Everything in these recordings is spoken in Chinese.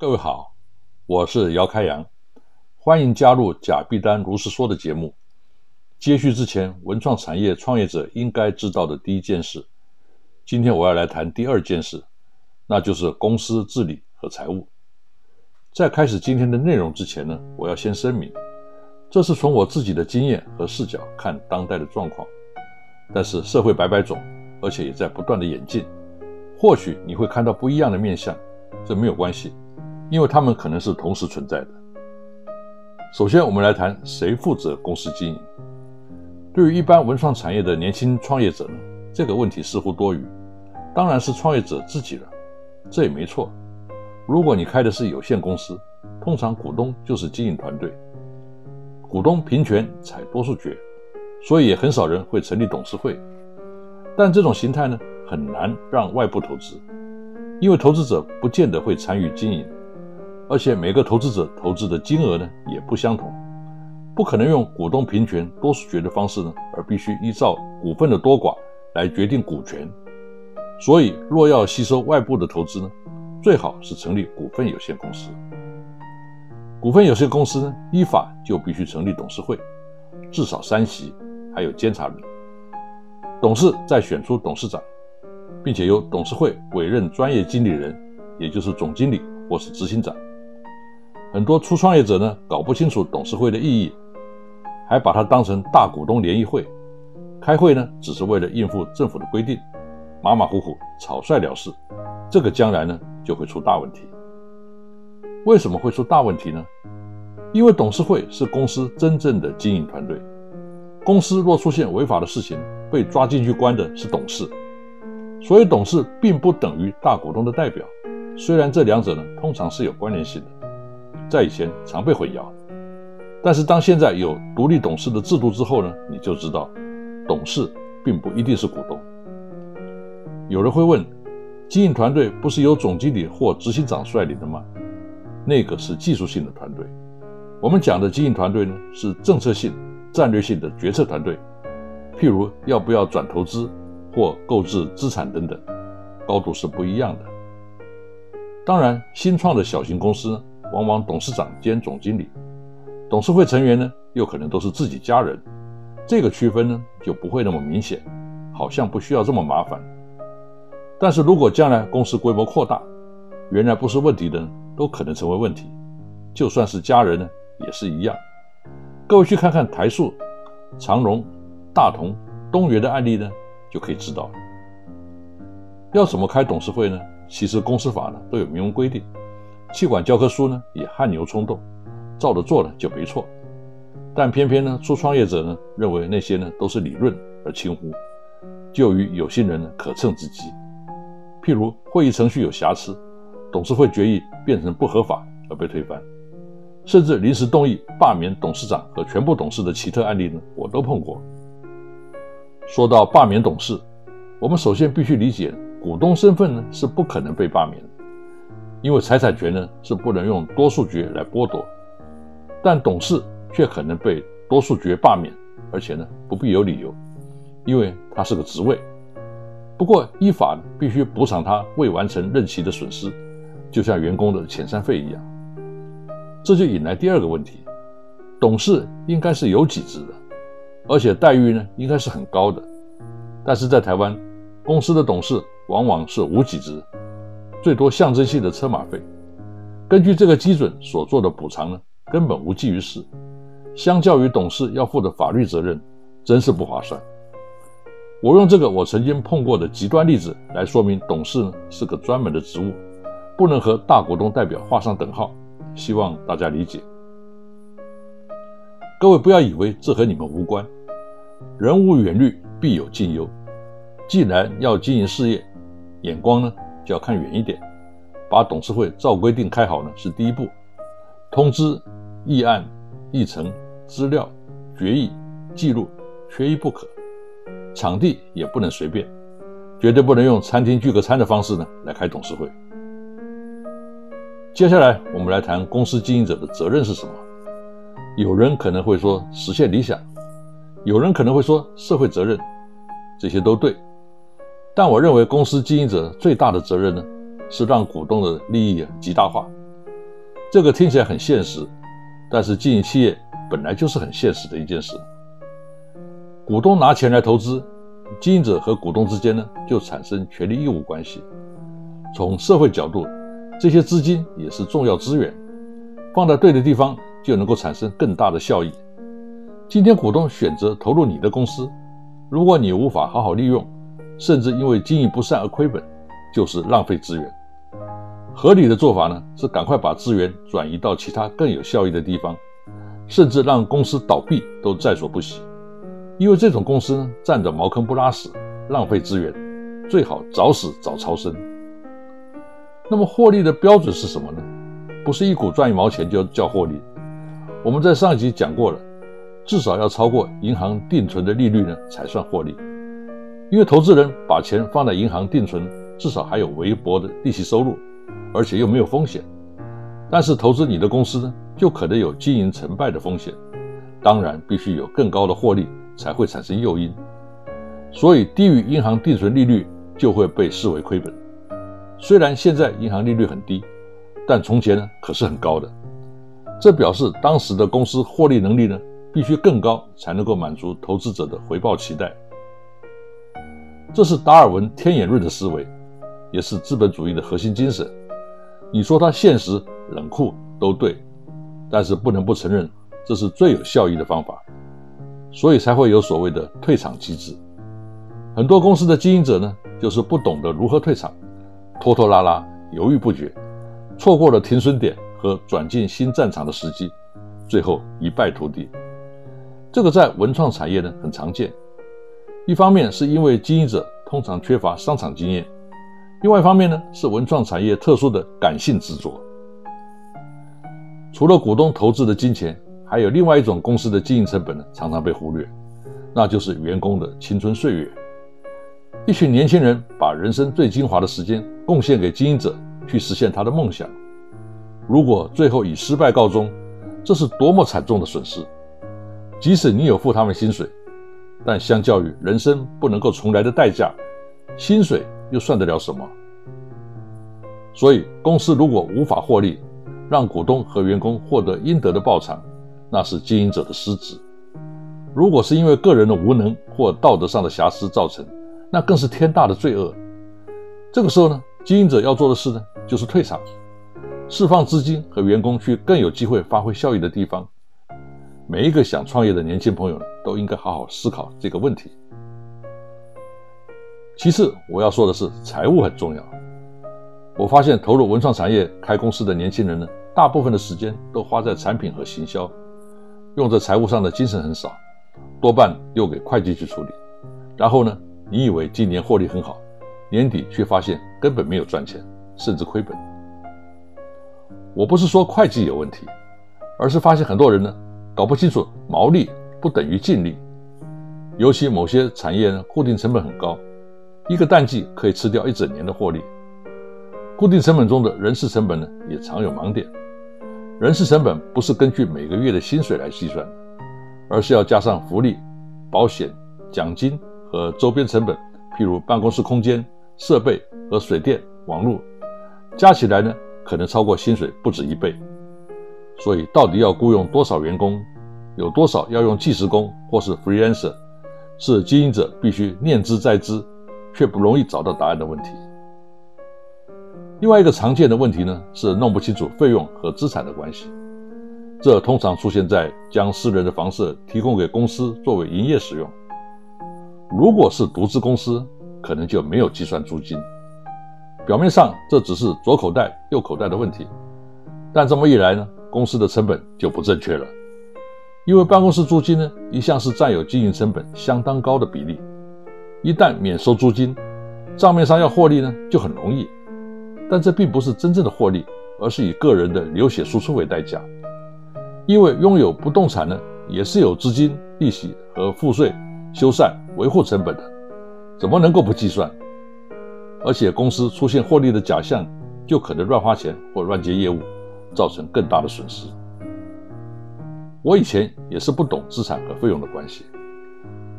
各位好，我是姚开阳，欢迎加入贾必丹如是说的节目。接续之前文创产业创业者应该知道的第一件事，今天我要来谈第二件事，那就是公司治理和财务。在开始今天的内容之前呢，我要先声明，这是从我自己的经验和视角看当代的状况。但是社会百百种，而且也在不断的演进，或许你会看到不一样的面相，这没有关系。因为他们可能是同时存在的。首先，我们来谈谁负责公司经营。对于一般文创产业的年轻创业者呢，这个问题似乎多余，当然是创业者自己了。这也没错。如果你开的是有限公司，通常股东就是经营团队，股东平权采多数决，所以也很少人会成立董事会。但这种形态呢，很难让外部投资，因为投资者不见得会参与经营。而且每个投资者投资的金额呢也不相同，不可能用股东平权多数决的方式呢，而必须依照股份的多寡来决定股权。所以，若要吸收外部的投资呢，最好是成立股份有限公司。股份有限公司呢，依法就必须成立董事会，至少三席，还有监察人。董事再选出董事长，并且由董事会委任专业经理人，也就是总经理或是执行长。很多初创业者呢，搞不清楚董事会的意义，还把它当成大股东联谊会，开会呢，只是为了应付政府的规定，马马虎虎、草率了事，这个将来呢，就会出大问题。为什么会出大问题呢？因为董事会是公司真正的经营团队，公司若出现违法的事情，被抓进去关的是董事，所以董事并不等于大股东的代表，虽然这两者呢，通常是有关联性的。在以前常被混淆，但是当现在有独立董事的制度之后呢，你就知道，董事并不一定是股东。有人会问，经营团队不是由总经理或执行长率领的吗？那个是技术性的团队。我们讲的经营团队呢，是政策性、战略性的决策团队，譬如要不要转投资或购置资产等等，高度是不一样的。当然，新创的小型公司。往往董事长兼总经理，董事会成员呢，又可能都是自己家人，这个区分呢就不会那么明显，好像不需要这么麻烦。但是如果将来公司规模扩大，原来不是问题的都可能成为问题，就算是家人呢也是一样。各位去看看台塑、长荣、大同、东元的案例呢，就可以知道了。要怎么开董事会呢？其实公司法呢都有明文规定。气管教科书呢也汗牛充栋，照着做了就没错。但偏偏呢，初创业者呢认为那些呢都是理论而轻忽，就与有心人呢可乘之机。譬如会议程序有瑕疵，董事会决议变成不合法而被推翻，甚至临时动议罢免董事长和全部董事的奇特案例呢，我都碰过。说到罢免董事，我们首先必须理解，股东身份呢是不可能被罢免的。因为财产权呢是不能用多数决来剥夺，但董事却可能被多数决罢免而且呢不必有理由，因为他是个职位。不过依法必须补偿他未完成任期的损失，就像员工的遣散费一样。这就引来第二个问题：董事应该是有几职的，而且待遇呢应该是很高的。但是在台湾，公司的董事往往是无几职，最多象征性的车马费。根据这个基准所做的补偿呢，根本无济于事。相较于董事要负的法律责任，真是不划算。我用这个我曾经碰过的极端例子来说明，董事呢是个专门的职务，不能和大股东代表画上等号。希望大家理解。各位不要以为这和你们无关。人无远虑，必有近忧。既然要经营事业，眼光呢就要看远一点。把董事会照规定开好呢是第一步。通知、议案、议程、资料、决议、记录，缺一不可。场地也不能随便，绝对不能用餐厅聚个餐的方式呢来开董事会。接下来我们来谈公司经营者的责任是什么。有人可能会说实现理想，有人可能会说社会责任，这些都对。但我认为公司经营者最大的责任呢，是让股东的利益极大化。这个听起来很现实，但是经营企业本来就是很现实的一件事。股东拿钱来投资，经营者和股东之间呢就产生权利义务关系。从社会角度，这些资金也是重要资源，放在对的地方就能够产生更大的效益。今天股东选择投入你的公司，如果你无法好好利用，甚至因为经营不善而亏本，就是浪费资源。合理的做法呢是赶快把资源转移到其他更有效益的地方，甚至让公司倒闭都在所不惜。因为这种公司呢，占着茅坑不拉屎，浪费资源，最好早死早超生。那么获利的标准是什么呢？不是一股赚一毛钱就叫获利。我们在上一集讲过了，至少要超过银行定存的利率呢，才算获利。因为投资人把钱放在银行定存，至少还有微薄的利息收入，而且又没有风险。但是投资你的公司呢，就可能有经营成败的风险，当然必须有更高的获利。才会产生诱因，所以低于银行定存利率就会被视为亏本。虽然现在银行利率很低，但从前呢可是很高的。这表示当时的公司获利能力呢必须更高，才能够满足投资者的回报期待。这是达尔文天眼论的思维，也是资本主义的核心精神。你说它现实冷酷都对，但是不能不承认，这是最有效益的方法。所以才会有所谓的退场机制。很多公司的经营者呢，就是不懂得如何退场，拖拖拉拉，犹豫不决，错过了停损点和转进新战场的时机，最后一败涂地。这个在文创产业呢很常见。一方面是因为经营者通常缺乏商场经验，另外一方面呢是文创产业特殊的感性执着。除了股东投资的金钱。还有另外一种公司的经营成本呢，常常被忽略，那就是员工的青春岁月。一群年轻人把人生最精华的时间贡献给经营者，去实现他的梦想。如果最后以失败告终，这是多么惨重的损失！即使你有付他们薪水，但相较于人生不能够重来的代价，薪水又算得了什么？所以，公司如果无法获利，让股东和员工获得应得的报偿。那是经营者的失职。如果是因为个人的无能或道德上的瑕疵造成，那更是天大的罪恶。这个时候呢，经营者要做的事呢，就是退场，释放资金和员工去更有机会发挥效益的地方。每一个想创业的年轻朋友，都应该好好思考这个问题。其次，我要说的是，财务很重要。我发现投入文创产业开公司的年轻人呢，大部分的时间都花在产品和行销。用在财务上的精神很少，多半丢给会计去处理。然后呢，你以为今年获利很好，年底却发现根本没有赚钱，甚至亏本。我不是说会计有问题，而是发现很多人呢搞不清楚毛利不等于净利。尤其某些产业呢，固定成本很高，一个淡季可以吃掉一整年的获利。固定成本中的人事成本呢，也常有盲点。人事成本不是根据每个月的薪水来计算的，而是要加上福利、保险、奖金和周边成本，譬如办公室空间、设备和水电、网络，加起来呢，可能超过薪水不止一倍。所以，到底要雇佣多少员工，有多少要用计时工或是 freelancer，是经营者必须念之在之，却不容易找到答案的问题。另外一个常见的问题呢，是弄不清楚费用和资产的关系。这通常出现在将私人的房舍提供给公司作为营业使用。如果是独资公司，可能就没有计算租金。表面上这只是左口袋右口袋的问题，但这么一来呢，公司的成本就不正确了。因为办公室租金呢，一向是占有经营成本相当高的比例。一旦免收租金，账面上要获利呢就很容易。但这并不是真正的获利，而是以个人的流血输出为代价。因为拥有不动产呢，也是有资金、利息和赋税、修缮、维护成本的，怎么能够不计算？而且公司出现获利的假象，就可能乱花钱或乱接业务，造成更大的损失。我以前也是不懂资产和费用的关系。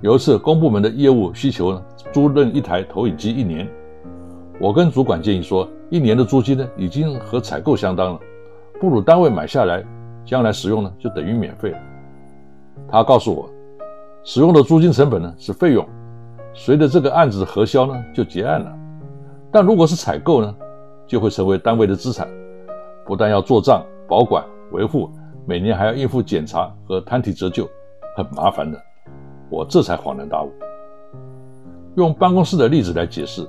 有一次公部门的业务需求呢，租赁一台投影机一年，我跟主管建议说，一年的租金呢，已经和采购相当了，不如单位买下来。将来使用呢，就等于免费了。他告诉我，使用的租金成本呢是费用，随着这个案子的核销呢就结案了。但如果是采购呢，就会成为单位的资产，不但要做账、保管、维护，每年还要应付检查和摊提折旧，很麻烦的。我这才恍然大悟。用办公室的例子来解释，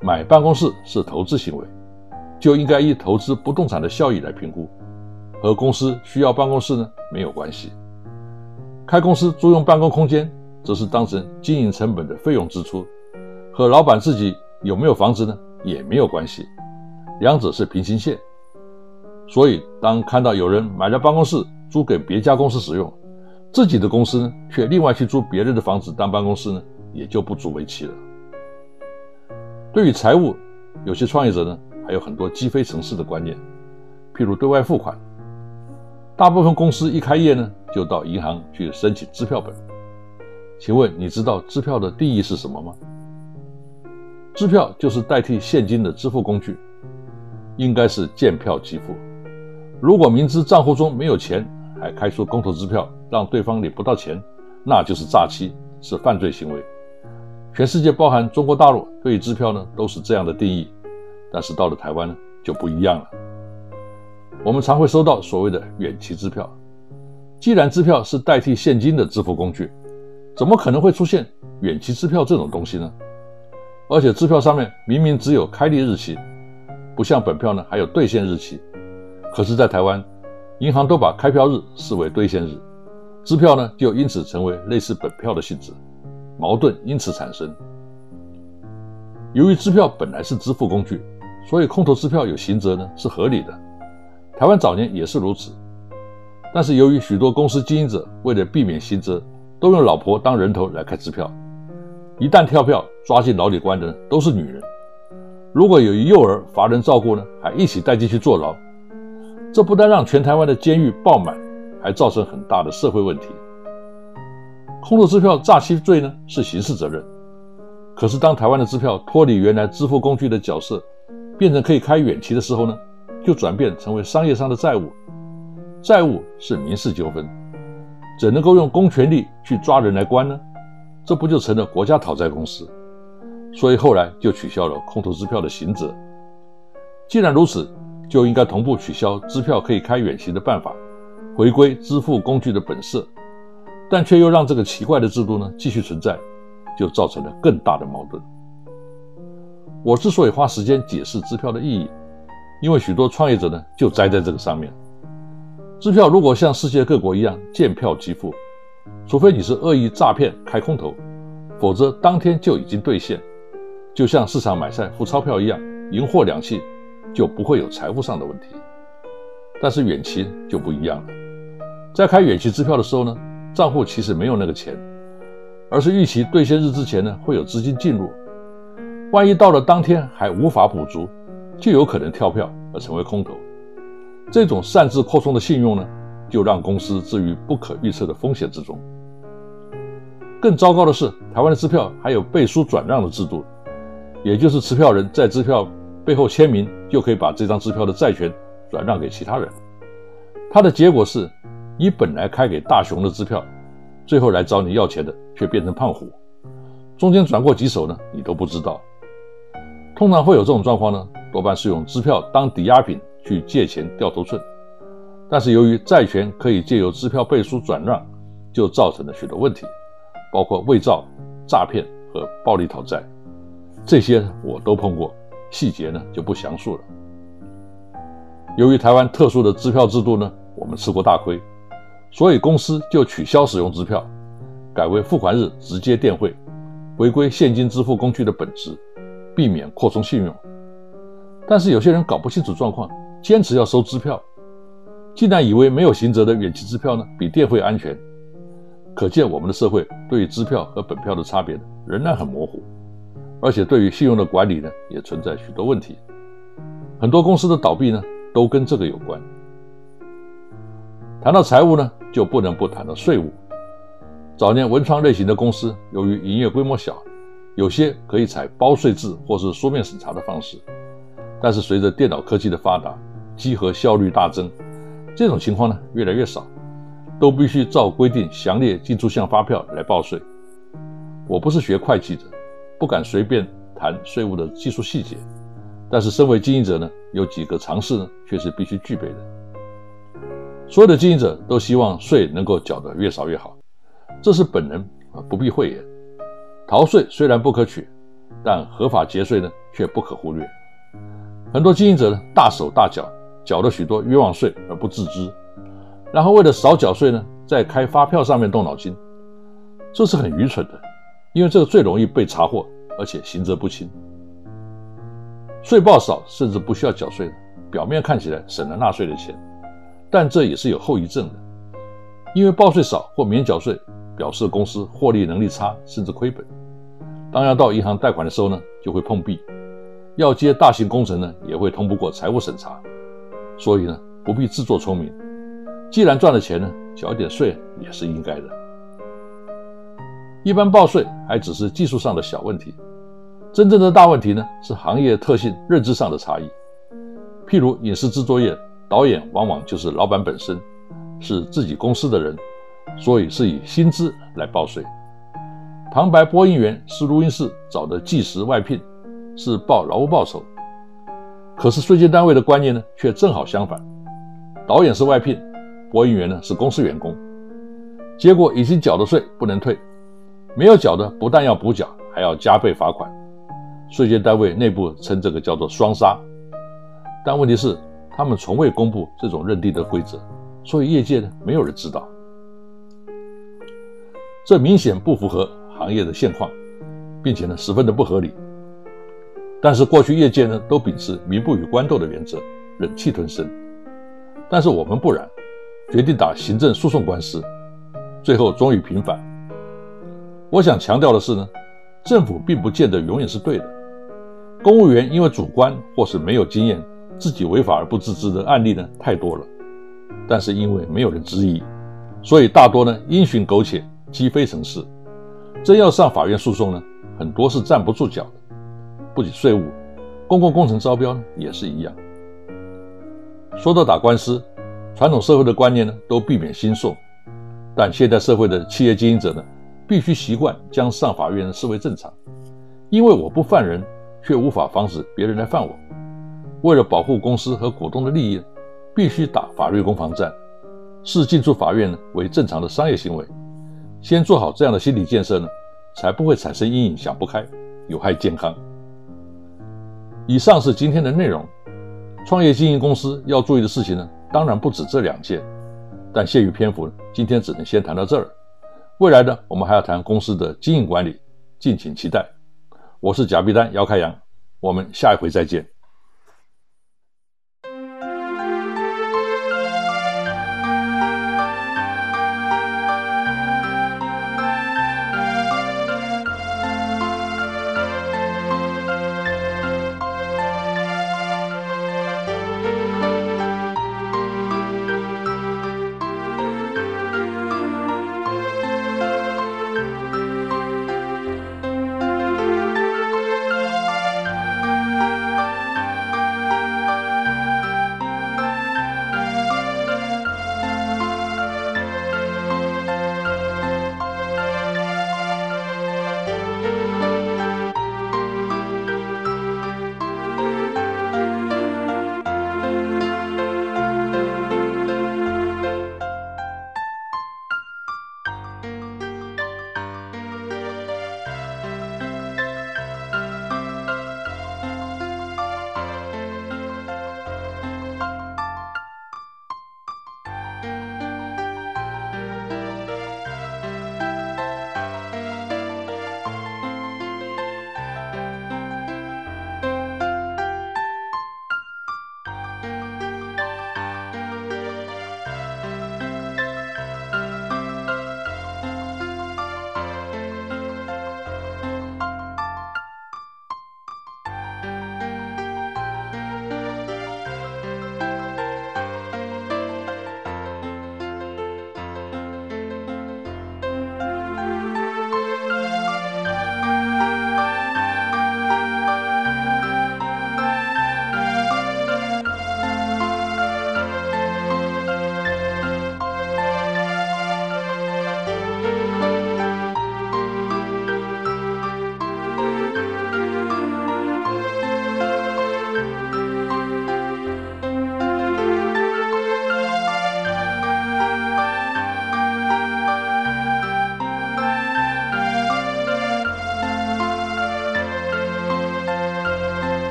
买办公室是投资行为，就应该以投资不动产的效益来评估。和公司需要办公室呢没有关系，开公司租用办公空间则是当成经营成本的费用支出，和老板自己有没有房子呢也没有关系，两者是平行线。所以当看到有人买了办公室租给别家公司使用，自己的公司呢却另外去租别人的房子当办公室呢，也就不足为奇了。对于财务，有些创业者呢还有很多积非成是的观念，譬如对外付款。大部分公司一开业呢，就到银行去申请支票本。请问你知道支票的定义是什么吗？支票就是代替现金的支付工具，应该是见票即付。如果明知账户中没有钱，还开出空头支票，让对方领不到钱，那就是诈欺，是犯罪行为。全世界包含中国大陆对于支票呢都是这样的定义，但是到了台湾呢就不一样了。我们常会收到所谓的远期支票。既然支票是代替现金的支付工具，怎么可能会出现远期支票这种东西呢？而且支票上面明明只有开立日期，不像本票呢还有兑现日期。可是，在台湾，银行都把开票日视为兑现日，支票呢就因此成为类似本票的性质，矛盾因此产生。由于支票本来是支付工具，所以空头支票有刑责呢是合理的。台湾早年也是如此，但是由于许多公司经营者为了避免刑责，都用老婆当人头来开支票，一旦跳票抓进牢里关的都是女人。如果有一幼儿乏人照顾呢，还一起带进去坐牢，这不但让全台湾的监狱爆满，还造成很大的社会问题。空头支票诈欺罪呢是刑事责任，可是当台湾的支票脱离原来支付工具的角色，变成可以开远期的时候呢？就转变成为商业上的债务，债务是民事纠纷，怎能够用公权力去抓人来关呢？这不就成了国家讨债公司？所以后来就取消了空头支票的刑责。既然如此，就应该同步取消支票可以开远期的办法，回归支付工具的本色，但却又让这个奇怪的制度呢继续存在，就造成了更大的矛盾。我之所以花时间解释支票的意义。因为许多创业者呢，就栽在这个上面。支票如果像世界各国一样见票即付，除非你是恶意诈骗开空头，否则当天就已经兑现，就像市场买菜付钞票一样，银货两讫，就不会有财务上的问题。但是远期就不一样了，在开远期支票的时候呢，账户其实没有那个钱，而是预期兑现日之前呢会有资金进入，万一到了当天还无法补足。就有可能跳票而成为空头，这种擅自扩充的信用呢，就让公司置于不可预测的风险之中。更糟糕的是，台湾的支票还有背书转让的制度，也就是持票人在支票背后签名，就可以把这张支票的债权转让给其他人。它的结果是，你本来开给大雄的支票，最后来找你要钱的却变成胖虎，中间转过几手呢，你都不知道。通常会有这种状况呢，多半是用支票当抵押品去借钱掉头寸，但是由于债权可以借由支票背书转让，就造成了许多问题。包括伪造、诈骗和暴力讨债，这些我都碰过，细节呢就不详述了。由于台湾特殊的支票制度呢，我们吃过大亏，所以公司就取消使用支票，改为付款日直接电汇，回归现金支付工具的本质，避免扩充信用。但是有些人搞不清楚状况，坚持要收支票，竟然以为没有行责的远期支票呢比电汇安全。可见，我们的社会对于支票和本票的差别仍然很模糊，而且对于信用的管理呢，也存在许多问题。很多公司的倒闭呢，都跟这个有关。谈到财务呢，就不能不谈到税务。早年文创类型的公司，由于营业规模小，有些可以采包税制或是书面审查的方式。但是随着电脑科技的发达，稽核效率大增，这种情况呢，越来越少。都必须照规定详列进出项发票来报税。我不是学会计的，不敢随便谈税务的技术细节。但是身为经营者呢，有几个常识呢，却是必须具备的。所有的经营者都希望税能够缴得越少越好，这是本能啊，不必讳言。逃税虽然不可取，但合法节税呢，却不可忽略。很多经营者呢，大手大脚，缴了许多冤枉税而不自知。然后为了少缴税呢，在开发票上面动脑筋，这是很愚蠢的，因为这个最容易被查获，而且刑责不轻。税报少甚至不需要缴税，表面看起来省了纳税的钱，但这也是有后遗症的，因为报税少或免缴税，表示公司获利能力差，甚至亏本。当要到银行贷款的时候呢，就会碰壁；要接大型工程呢，也会通不过财务审查。所以呢，不必自作聪明。既然赚了钱呢，缴一点税也是应该的。一般报税还只是技术上的小问题，真正的大问题呢是行业特性、认知上的差异。譬如影视制作业，导演往往就是老板本身，是自己公司的人，所以是以薪资来报税。旁白播音员是录音室找的计时外聘，是报劳务报酬。可是税金单位的观念呢，却正好相反，导演是外聘。播音员呢是公司员工，结果已经缴的税不能退，没有缴的不但要补缴，还要加倍罚款。税监单位内部称这个叫做双杀，但问题是他们从未公布这种认定的规则，所以业界呢没有人知道。这明显不符合行业的现况，并且呢十分的不合理。但是过去业界呢都秉持民不与官斗的原则，忍气吞声，但是我们不然。决定打行政诉讼官司，最后终于平反。我想强调的是呢，政府并不见得永远是对的。公务员因为主观或是没有经验，自己违法而不自知的案例呢太多了。但是因为没有人质疑，所以大多呢因循苟且，积非成是。真要上法院诉讼呢，很多是站不住脚的。不仅税务，公共工程招标呢也是一样。说到打官司。传统社会的观念呢，都避免兴讼，但现代社会的企业经营者呢，必须习惯将上法院视为正常，因为我不犯人，却无法防止别人来犯我。为了保护公司和股东的利益，必须打法律攻防战，视进出法院为正常的商业行为。先做好这样的心理建设呢，才不会产生阴影，想不开，有害健康。以上是今天的内容，创业经营公司要注意的事情呢。当然不止这两件，但限于篇幅，今天只能先谈到这儿。未来呢，我们还要谈公司的经营管理，敬请期待。我是贾碧丹姚开阳，我们下一回再见。